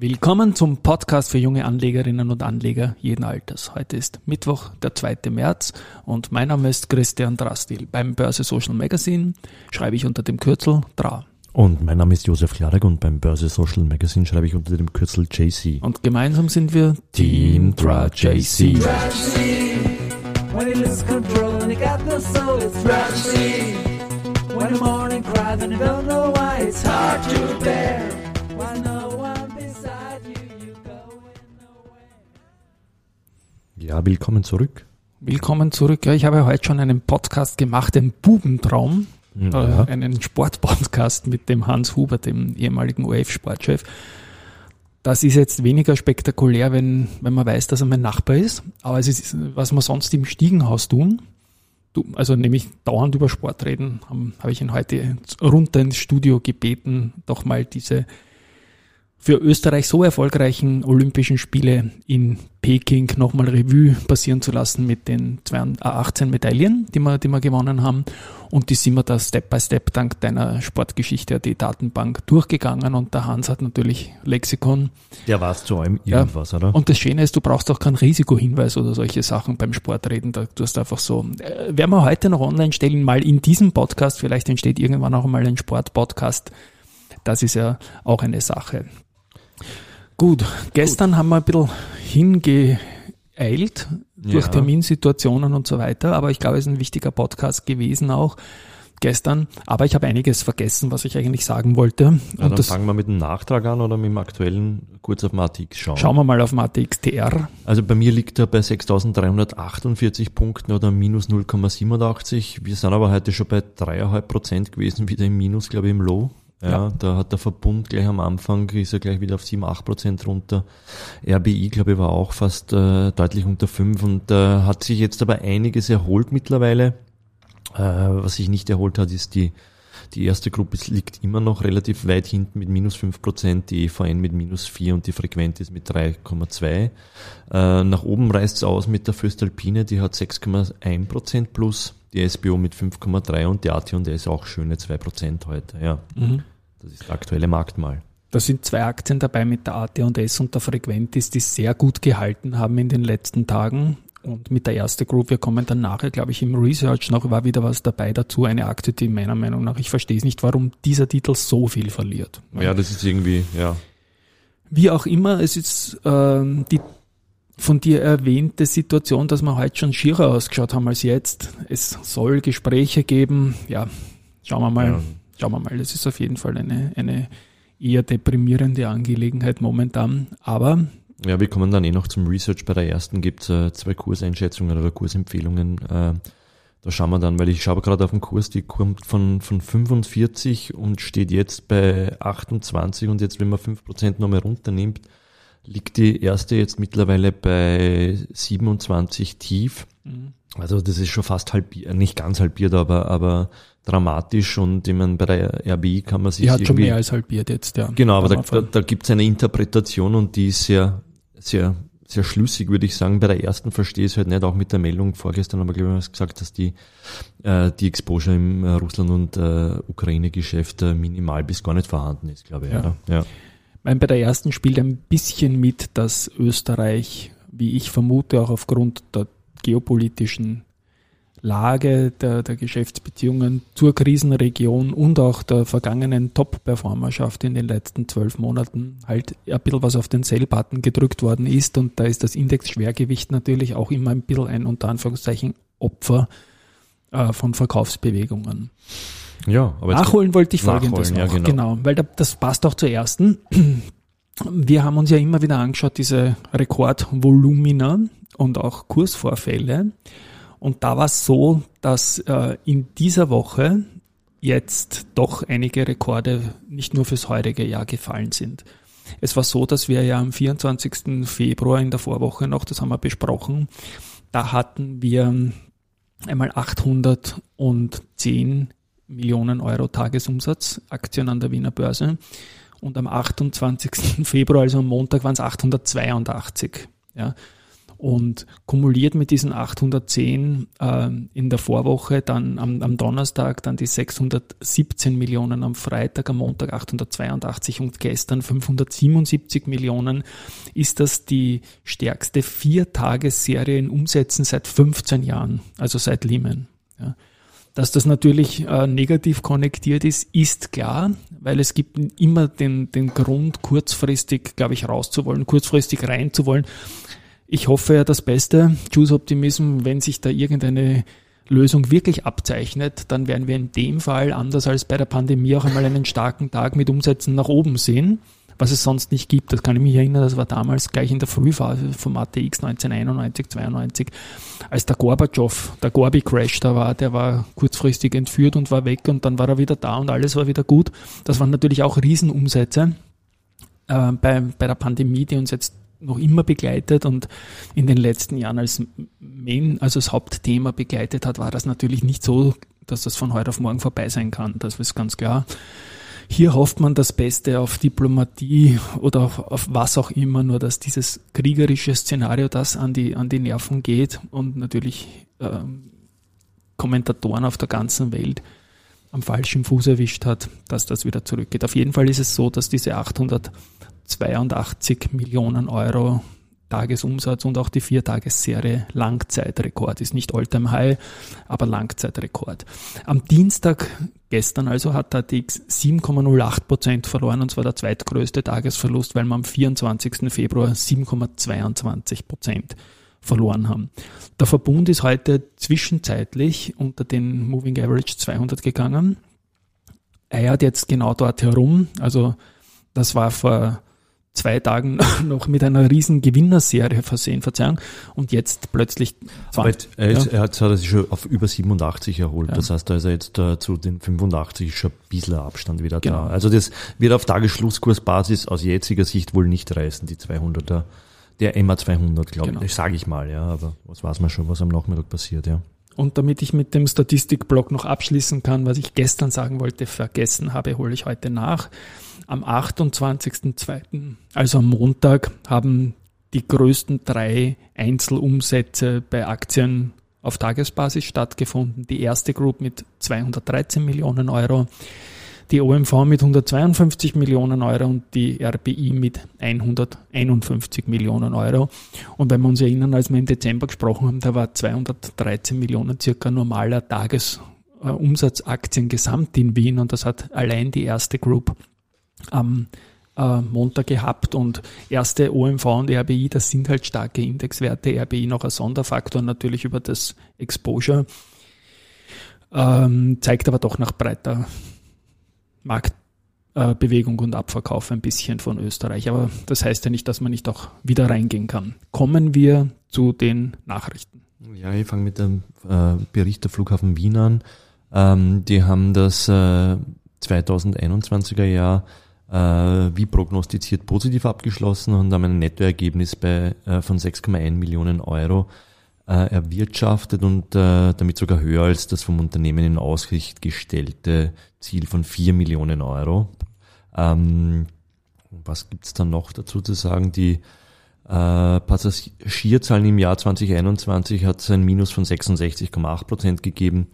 Willkommen zum Podcast für junge Anlegerinnen und Anleger jeden Alters. Heute ist Mittwoch, der 2. März und mein Name ist Christian Drastil. Beim Börse Social Magazine schreibe ich unter dem Kürzel DRA. Und mein Name ist Josef Klarek und beim Börse Social Magazine schreibe ich unter dem Kürzel JC. Und gemeinsam sind wir Team DRA JC. When and the morning cry, then you don't know why it's hard to bear. Ja, willkommen zurück. Willkommen zurück. Ja, ich habe heute schon einen Podcast gemacht, den Bubentraum, Ja. äh, einen Sportpodcast mit dem Hans Huber, dem ehemaligen OF-Sportchef. Das ist jetzt weniger spektakulär, wenn, wenn man weiß, dass er mein Nachbar ist. Aber es ist, was wir sonst im Stiegenhaus tun, du, also nämlich dauernd über Sport reden, habe hab ich ihn heute runter ins Studio gebeten, doch mal diese für Österreich so erfolgreichen Olympischen Spiele in Peking nochmal Revue passieren zu lassen mit den 22 äh, 18 Medaillen, die wir, die wir gewonnen haben. Und die sind wir da Step by Step dank deiner Sportgeschichte, die Datenbank durchgegangen. Und der Hans hat natürlich Lexikon. Der war es zu allem Ja. irgendwas, oder? Und das Schöne ist, du brauchst auch keinen Risikohinweis oder solche Sachen beim Sportreden. Da, du hast einfach so, äh, werden wir heute noch online stellen, mal in diesem Podcast. Vielleicht entsteht irgendwann auch mal ein Sportpodcast. Das ist ja auch eine Sache. Gut, gestern haben wir ein bisschen hingeeilt durch Ja. Terminsituationen und so weiter, aber ich glaube, es ist ein wichtiger Podcast gewesen auch gestern. Aber ich habe einiges vergessen, was ich eigentlich sagen wollte. ja, und dann das fangen wir mit dem Nachtrag an oder mit dem aktuellen kurz auf Matix schauen. schauen wir mal auf MATXTR. Also bei mir liegt er bei 6.348 Punkten oder minus 0,87. Wir sind aber heute schon bei 3,5 Prozent gewesen, wieder im Minus, glaube ich, im Low. Ja, Ja. da hat der Verbund gleich am Anfang, ist er gleich wieder auf 7, 8 Prozent runter. RBI, glaube ich, war auch fast äh, deutlich unter 5 und äh, hat sich jetzt aber einiges erholt mittlerweile. Äh, was sich nicht erholt hat, ist die, die erste Gruppe liegt immer noch relativ weit hinten mit minus 5 Prozent, die EVN mit minus 4 und die Frequentis mit 3,2. Äh, nach oben reißt es aus mit der Föstalpine, die hat 6,1 Prozent plus, die SBO mit 5,3 und die AT&S auch schöne 2 Prozent heute. Ja, das ist der aktuelle Markt mal. Da sind zwei Aktien dabei mit der AT&S und der Frequentis, die sehr gut gehalten haben in den letzten Tagen. Und mit der erste Group, wir kommen dann nachher, glaube ich, im Research noch, war wieder was dabei dazu. Eine Aktie, die meiner Meinung nach, ich verstehe es nicht, warum dieser Titel so viel verliert. Ja, das ist irgendwie, ja. Wie auch immer, es ist ähm, die von dir erwähnte Situation, dass wir heute schon schierer ausgeschaut haben als jetzt. Es soll Gespräche geben. Ja, schauen wir mal. Ja. Schauen wir mal. Das ist auf jeden Fall eine, eine eher deprimierende Angelegenheit momentan. Aber Ja, wir kommen dann eh noch zum Research. Bei der ersten gibt's äh, zwei Kurseinschätzungen oder Kursempfehlungen. Äh, da schauen wir dann, weil ich schaue gerade auf den Kurs, die kommt von, von 45 und steht jetzt bei 28 und jetzt, wenn man 5% nochmal runternimmt, liegt die erste jetzt mittlerweile bei 27 tief. Also das ist schon fast halbiert, nicht ganz halbiert, aber, aber dramatisch und ich meine, bei der RBI kann man sich die hat schon mehr als halbiert jetzt, ja. Genau, aber da, da, da gibt es eine Interpretation und die ist sehr, sehr, sehr schlüssig, würde ich sagen. Bei der ersten verstehe ich es halt nicht, auch mit der Meldung vorgestern haben wir, glaube ich, was gesagt, dass die, äh, die Exposure im äh, Russland- und äh, Ukraine-Geschäft äh, minimal bis gar nicht vorhanden ist, glaube ich. Ja. Ja. Ja. Meine, bei der ersten spielt ein bisschen mit, dass Österreich, wie ich vermute, auch aufgrund der geopolitischen Lage der, der Geschäftsbeziehungen zur Krisenregion und auch der vergangenen Top-Performerschaft in den letzten zwölf Monaten halt ein bisschen was auf den Sell-Button gedrückt worden ist und da ist das Index-Schwergewicht natürlich auch immer ein bisschen ein unter Anführungszeichen Opfer äh, von Verkaufsbewegungen. Ja, aber Nachholen wollte ich folgendes Nachholen, ja, noch. genau. weil da, das passt auch zur ersten. Wir haben uns ja immer wieder angeschaut, diese Rekordvolumina und auch Kursvorfälle. Und da war es so, dass äh, in dieser Woche jetzt doch einige Rekorde nicht nur fürs heutige Jahr gefallen sind. Es war so, dass wir ja am 24. Februar in der Vorwoche noch, das haben wir besprochen, da hatten wir einmal 810 Millionen Euro Tagesumsatz, Aktien an der Wiener Börse. Und am 28. Februar, also am Montag, waren es 882. Ja. Und kumuliert mit diesen 810 äh, in der Vorwoche, dann am, am Donnerstag dann die 617 Millionen, am Freitag, am Montag 882 und gestern 577 Millionen, ist das die stärkste Viertagesserie in Umsätzen seit 15 Jahren, also seit Lehman. Ja. Dass das natürlich äh, negativ konnektiert ist, ist klar, weil es gibt immer den, den Grund, kurzfristig, glaube ich, rauszuwollen, kurzfristig reinzuwollen. Ich hoffe ja das Beste, Choose Optimism, wenn sich da irgendeine Lösung wirklich abzeichnet, dann werden wir in dem Fall, anders als bei der Pandemie, auch einmal einen starken Tag mit Umsätzen nach oben sehen, was es sonst nicht gibt. Das kann ich mich erinnern, das war damals gleich in der Frühphase vom ATX 1991, 92, als der Gorbatschow, der Gorbi-Crash da war, der war kurzfristig entführt und war weg und dann war er wieder da und alles war wieder gut. Das waren natürlich auch Riesenumsätze äh, bei, bei der Pandemie, die uns jetzt noch immer begleitet und in den letzten Jahren als Main, also das Hauptthema begleitet hat, war das natürlich nicht so, dass das von heute auf morgen vorbei sein kann. Das ist ganz klar. Hier hofft man das Beste auf Diplomatie oder auf, auf, was auch immer, nur dass dieses kriegerische Szenario, das an die, an die Nerven geht und natürlich äh, Kommentatoren auf der ganzen Welt am falschen Fuß erwischt hat, dass das wieder zurückgeht. Auf jeden Fall ist es so, dass diese 800 82 Millionen Euro Tagesumsatz und auch die Viertagesserie Langzeitrekord. Ist nicht Alltime High, aber Langzeitrekord. Am Dienstag, gestern also, hat der DX 7,08 Prozent verloren und zwar der zweitgrößte Tagesverlust, weil wir am 24. Februar 7,22 Prozent verloren haben. Der Verbund ist heute zwischenzeitlich unter den Moving Average 200 gegangen. Eiert jetzt genau dort herum. Also das war vor zwei Tagen noch mit einer riesen Gewinnerserie versehen, Verzeihung, und jetzt plötzlich 20. Aber er, ist, ja. er hat sich schon auf über 87 erholt. Ja. Das heißt, da ist er jetzt uh, zu den 85 schon ein bisschen Abstand wieder genau. da. Also das wird auf Tagesschlusskursbasis aus jetziger Sicht wohl nicht reißen, die 200er. Der MA 200, glaube genau. ich, sage ich mal, ja, aber was weiß man schon, was am Nachmittag passiert, ja. Und damit ich mit dem Statistikblock noch abschließen kann, was ich gestern sagen wollte, vergessen habe, hole ich heute nach. Am 28.02., also am Montag, haben die größten drei Einzelumsätze bei Aktien auf Tagesbasis stattgefunden. Die erste Group mit 213 Millionen Euro, die OMV mit 152 Millionen Euro und die RBI mit 151 Millionen Euro. Und wenn wir uns erinnern, als wir im Dezember gesprochen haben, da war 213 Millionen circa normaler Tagesumsatzaktien gesamt in Wien und das hat allein die erste Group am äh, Montag gehabt und erste OMV und RBI, das sind halt starke Indexwerte, RBI noch ein Sonderfaktor natürlich über das Exposure, ähm, zeigt aber doch nach breiter Marktbewegung äh, und Abverkauf ein bisschen von Österreich. Aber das heißt ja nicht, dass man nicht auch wieder reingehen kann. Kommen wir zu den Nachrichten. Ja, ich fange mit dem äh, Bericht der Flughafen Wien an. Ähm, die haben das äh, 2021er Jahr äh, wie prognostiziert positiv abgeschlossen und haben ein Nettoergebnis bei, äh, von 6,1 Millionen Euro äh, erwirtschaftet und äh, damit sogar höher als das vom Unternehmen in Aussicht gestellte Ziel von 4 Millionen Euro. Ähm, was gibt's dann noch dazu zu sagen? Die äh, Passagierzahlen im Jahr 2021 hat es ein Minus von 66,8 Prozent gegeben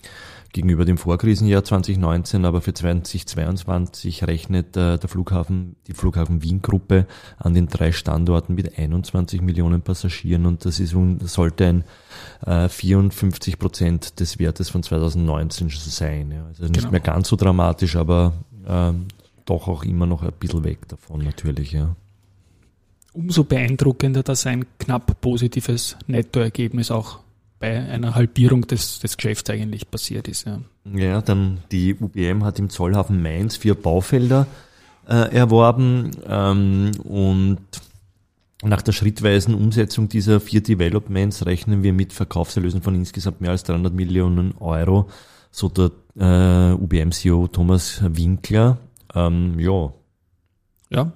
gegenüber dem Vorkrisenjahr 2019, aber für 2022 rechnet äh, der Flughafen, die Flughafen Wien Gruppe an den drei Standorten mit 21 Millionen Passagieren und das ist sollte ein äh, 54 Prozent des Wertes von 2019 sein. Ja. Also nicht genau. mehr ganz so dramatisch, aber äh, doch auch immer noch ein bisschen weg davon natürlich, ja. Umso beeindruckender, dass ein knapp positives Nettoergebnis auch bei einer Halbierung des, des Geschäfts eigentlich passiert ist. Ja. ja, dann die UBM hat im Zollhafen Mainz vier Baufelder äh, erworben ähm, und nach der schrittweisen Umsetzung dieser vier Developments rechnen wir mit Verkaufserlösen von insgesamt mehr als 300 Millionen Euro, so der äh, UBM-CEO Thomas Winkler. Ähm, ja. Ja,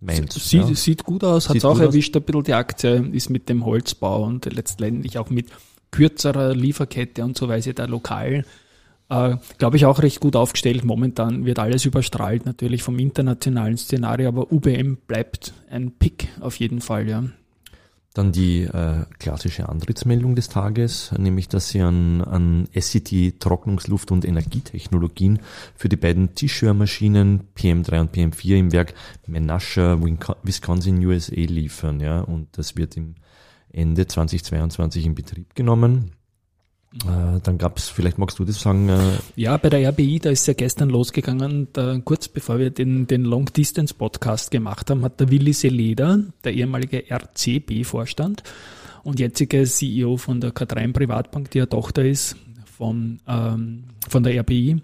Mainz, sieht, ja. sieht gut aus, hat es auch erwischt, aus. ein bisschen die Aktie ist mit dem Holzbau und letztendlich auch mit kürzerer Lieferkette und so weiter, da lokal, äh, glaube ich, auch recht gut aufgestellt. Momentan wird alles überstrahlt natürlich vom internationalen Szenario, aber UBM bleibt ein Pick auf jeden Fall, ja. Dann die äh, klassische Antrittsmeldung des Tages, nämlich dass sie an, an SCT Trocknungsluft- und Energietechnologien für die beiden Tischhörmaschinen PM3 und PM4 im Werk Menasha, Wisconsin, USA liefern. Ja, und das wird im Ende 2022 in Betrieb genommen. Äh, dann gab es, vielleicht magst du das sagen. Äh ja, bei der RBI, da ist ja gestern losgegangen, da, kurz bevor wir den, den Long Distance Podcast gemacht haben, hat der Willi Seleder, der ehemalige RCB-Vorstand und jetzige CEO von der K3 Privatbank, die ja Tochter ist von, ähm, von der RBI,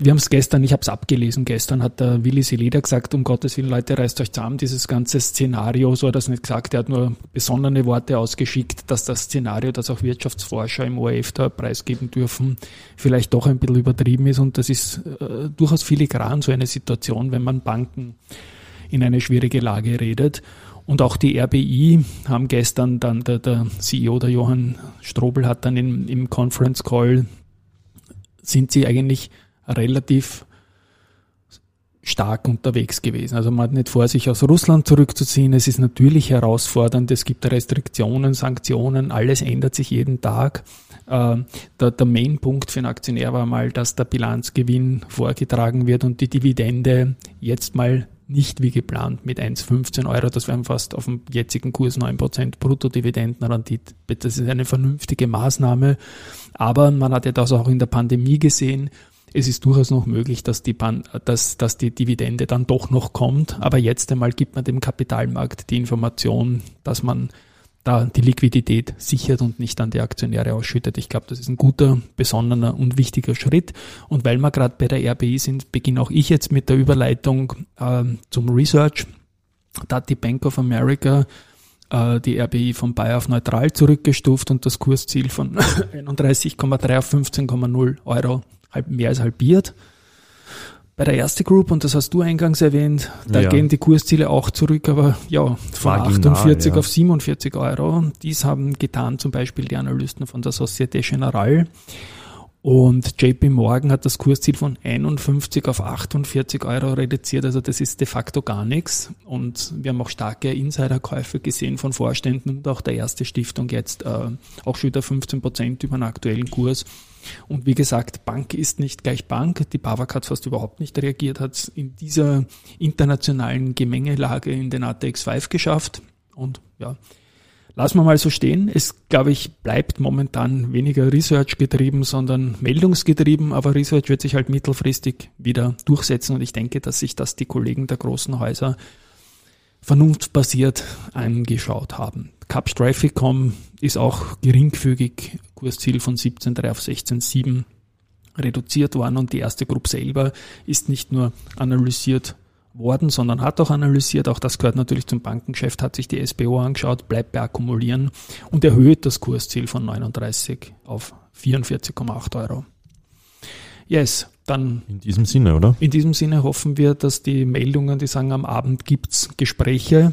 wir haben es gestern, ich habe es abgelesen, gestern hat der Willi Seleder gesagt, um Gottes Willen, Leute, reißt euch zusammen, dieses ganze Szenario, so hat er es nicht gesagt, er hat nur besondere Worte ausgeschickt, dass das Szenario, das auch Wirtschaftsforscher im ORF da preisgeben dürfen, vielleicht doch ein bisschen übertrieben ist und das ist äh, durchaus filigran so eine Situation, wenn man Banken in eine schwierige Lage redet. Und auch die RBI haben gestern dann der, der CEO, der Johann Strobel, hat dann in, im Conference Call, sind sie eigentlich relativ stark unterwegs gewesen. Also man hat nicht vor, sich aus Russland zurückzuziehen. Es ist natürlich herausfordernd. Es gibt Restriktionen, Sanktionen. Alles ändert sich jeden Tag. Äh, der, der Mainpunkt für einen Aktionär war mal, dass der Bilanzgewinn vorgetragen wird und die Dividende jetzt mal nicht wie geplant mit 1,15 Euro, das wären fast auf dem jetzigen Kurs 9% Bruttodividendenrendite. Das ist eine vernünftige Maßnahme. Aber man hat ja das auch in der Pandemie gesehen es ist durchaus noch möglich, dass die, Ban dass, dass die Dividende dann doch noch kommt. Aber jetzt einmal gibt man dem Kapitalmarkt die Information, dass man da die Liquidität sichert und nicht an die Aktionäre ausschüttet. Ich glaube, das ist ein guter, besonnener und wichtiger Schritt. Und weil wir gerade bei der RBI sind, beginne auch ich jetzt mit der Überleitung äh, zum Research. Da hat die Bank of America äh, die RBI von Buy auf neutral zurückgestuft und das Kursziel von 31,3 auf 15,0 Euro halb, mehr als halbiert. Bei der erste Group, und das hast du eingangs erwähnt, da ja. gehen die Kursziele auch zurück, aber ja, von Marginal, 48 ja. auf 47 Euro. Dies haben getan zum Beispiel die Analysten von der Societe Generale. Und JP Morgan hat das Kursziel von 51 auf 48 Euro reduziert, also das ist de facto gar nichts. Und wir haben auch starke Insiderkäufe gesehen von Vorständen und auch der erste Stiftung jetzt äh, auch schon wieder 15 Prozent über den aktuellen Kurs. Und wie gesagt, Bank ist nicht gleich Bank. Die BAWAG hat fast überhaupt nicht reagiert, hat es in dieser internationalen Gemengelage in den ATX 5 geschafft. Und ja, lassen wir mal so stehen. Es, glaube ich, bleibt momentan weniger Research getrieben, sondern meldungsgetrieben. Aber Research wird sich halt mittelfristig wieder durchsetzen. Und ich denke, dass sich das die Kollegen der großen Häuser vernunftbasiert angeschaut haben. Cup Trafficcom ist auch geringfügig, Kursziel von 17,3 auf 16,7 reduziert worden und die erste Gruppe selber ist nicht nur analysiert worden, sondern hat auch analysiert, auch das gehört natürlich zum Bankengeschäft, hat sich die SBO angeschaut, bleibt bei Akkumulieren und erhöht das Kursziel von 39 auf 44,8 Euro. Yes, dann. In diesem Sinne, oder? In diesem Sinne hoffen wir, dass die Meldungen, die sagen, am Abend gibt's Gespräche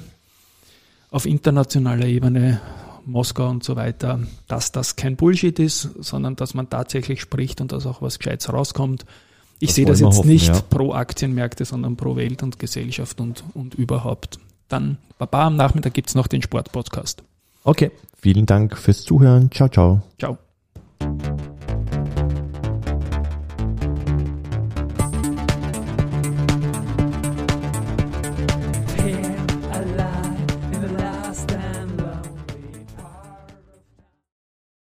auf internationaler Ebene, Moskau und so weiter, dass das kein Bullshit ist, sondern dass man tatsächlich spricht und dass auch was Gescheites rauskommt. Ich das sehe das jetzt hoffen, nicht ja. pro Aktienmärkte, sondern pro Welt und Gesellschaft und, und überhaupt. Dann, Baba, am Nachmittag gibt's noch den Sportpodcast. Okay, vielen Dank fürs Zuhören. Ciao, ciao. Ciao.